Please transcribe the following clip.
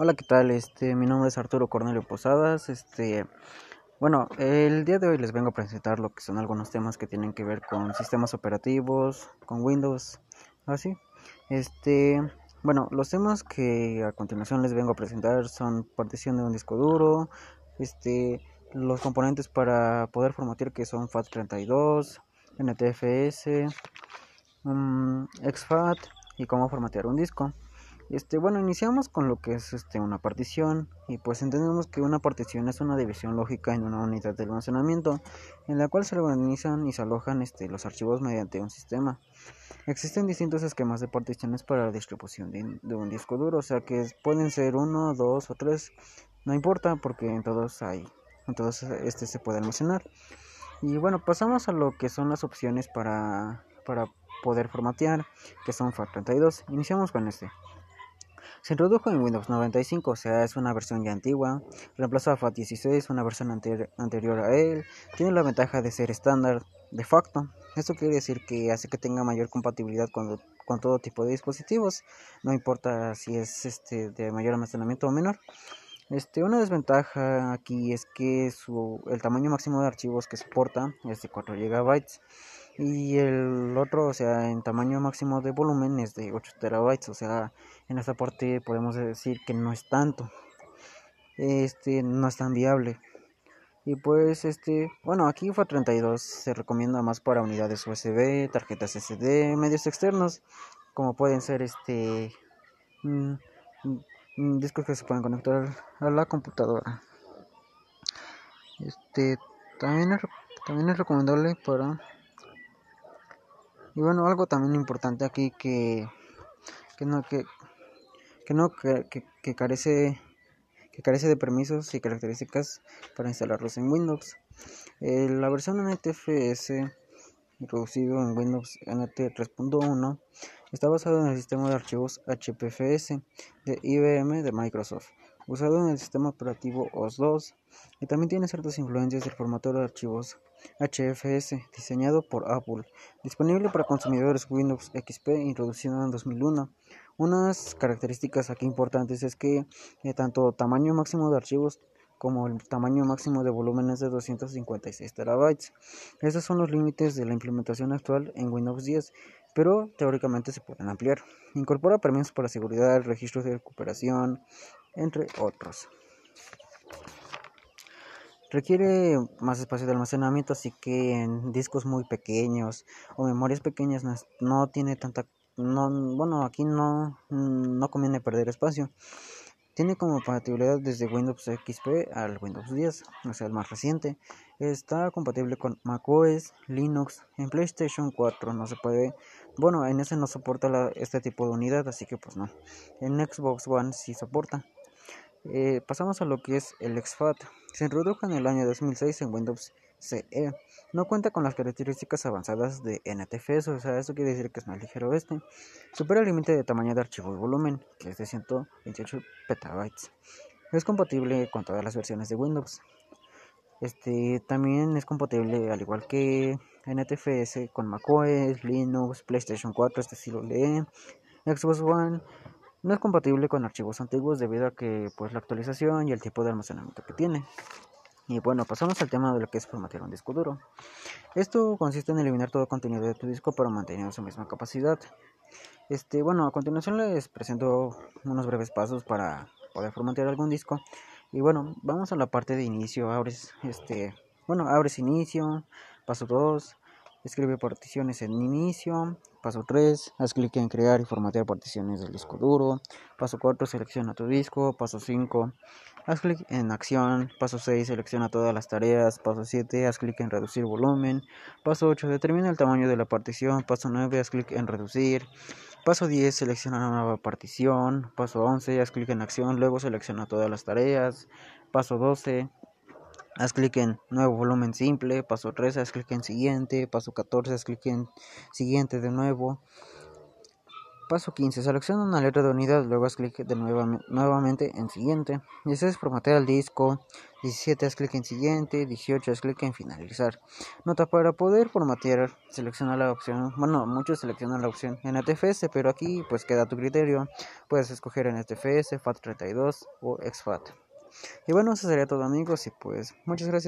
Hola, ¿qué tal? Este, mi nombre es Arturo Cornelio Posadas. Este, bueno, el día de hoy les vengo a presentar lo que son algunos temas que tienen que ver con sistemas operativos, con Windows, así. Este, bueno, los temas que a continuación les vengo a presentar son partición de un disco duro, este, los componentes para poder formatear que son FAT32, NTFS, um, exFAT y cómo formatear un disco. Este, bueno, iniciamos con lo que es este, una partición y pues entendemos que una partición es una división lógica en una unidad de almacenamiento en la cual se organizan y se alojan este, los archivos mediante un sistema. Existen distintos esquemas de particiones para la distribución de, de, un disco duro, o sea que pueden ser uno, dos o tres, no importa porque en todos hay, en todos este se puede almacenar. Y bueno, pasamos a lo que son las opciones para, para poder formatear, que son FAT32. Iniciamos con este. Se introdujo en Windows 95, o sea, es una versión ya antigua. Reemplazó a FAT16, una versión anter anterior a él. Tiene la ventaja de ser estándar de facto. Esto quiere decir que hace que tenga mayor compatibilidad con, con todo tipo de dispositivos. No importa si es este de mayor almacenamiento o menor. Este, una desventaja aquí es que su, el tamaño máximo de archivos que soporta es de 4 GB y el otro, o sea, en tamaño máximo de volumen es de 8 terabytes, o sea, en esta parte podemos decir que no es tanto, este, no es tan viable. Y pues, este, bueno, aquí fue 32 se recomienda más para unidades USB, tarjetas SD, medios externos, como pueden ser, este, mmm, discos que se pueden conectar a la computadora. Este también es, también es recomendable para y bueno algo también importante aquí que que no que que no que, que, carece que carece de permisos y características para instalarlos en Windows. Eh, la versión NTFS introducido en Windows NT 3.1 Está basado en el sistema de archivos HPFS de IBM de Microsoft, usado en el sistema operativo OS2, y también tiene ciertas influencias del formato de archivos HFS diseñado por Apple, disponible para consumidores Windows XP introducido en 2001. Unas características aquí importantes es que eh, tanto tamaño máximo de archivos como el tamaño máximo de volumen es de 256 terabytes. Esos son los límites de la implementación actual en Windows 10, pero teóricamente se pueden ampliar. Incorpora permisos para seguridad, registros de recuperación, entre otros. Requiere más espacio de almacenamiento, así que en discos muy pequeños o memorias pequeñas no, tiene tanta... No, bueno, aquí no, no conviene perder espacio. Tiene como compatibilidad desde Windows XP al Windows 10, o sea, el más reciente. Está compatible con macOS, Linux, en PlayStation 4 no se puede, bueno, en ese no soporta este tipo de unidad, así que pues no. En Xbox One sí soporta. Eh, pasamos a lo que es el exFAT. Se introdujo en el año 2006 en Windows CE. No cuenta con las características avanzadas de NTFS, o sea, eso quiere decir que es más ligero este. Supera el límite de tamaño de archivo y volumen, que es de 128 petabytes. Es compatible con todas las versiones de Windows. Este también es compatible al igual que NTFS con macOS, Linux, PlayStation 4, este estilo de Xbox One. No es compatible con archivos antiguos debido a que pues la actualización y el tipo de almacenamiento que tiene. Y bueno, pasamos al tema de lo que es formatear un disco duro. Esto consiste en eliminar todo contenido de tu disco para mantener su misma capacidad. Este, bueno, a continuación les presento unos breves pasos para poder formatear algún disco. Y bueno, vamos a la parte de inicio. Abres este, bueno, abres inicio, paso 2, escribe particiones en inicio, paso 3, haz clic en crear y formatear particiones del disco duro, paso 4, selecciona tu disco, paso 5, haz clic en acción, paso 6, selecciona todas las tareas, paso 7, haz clic en reducir volumen, paso 8, determina el tamaño de la partición, paso 9, haz clic en reducir, paso 10, selecciona una nueva partición, paso 11, haz clic en acción, luego selecciona todas las tareas, paso 12, haz clic en nuevo volumen simple, paso 13, haz clic en siguiente, paso 14, haz clic en siguiente de nuevo. Paso 15. Selecciona una letra de unidad, luego haz clic de nueva, nuevamente en siguiente. 16. Formatea el disco. 17. Haz clic en siguiente. 18. Haz clic en finalizar. Nota para poder formatear, selecciona la opción. Bueno, muchos seleccionan la opción NTFS, pero aquí pues queda a tu criterio. Puedes escoger NTFS, FAT32 o exFAT. Y bueno, eso sería todo amigos y pues muchas gracias.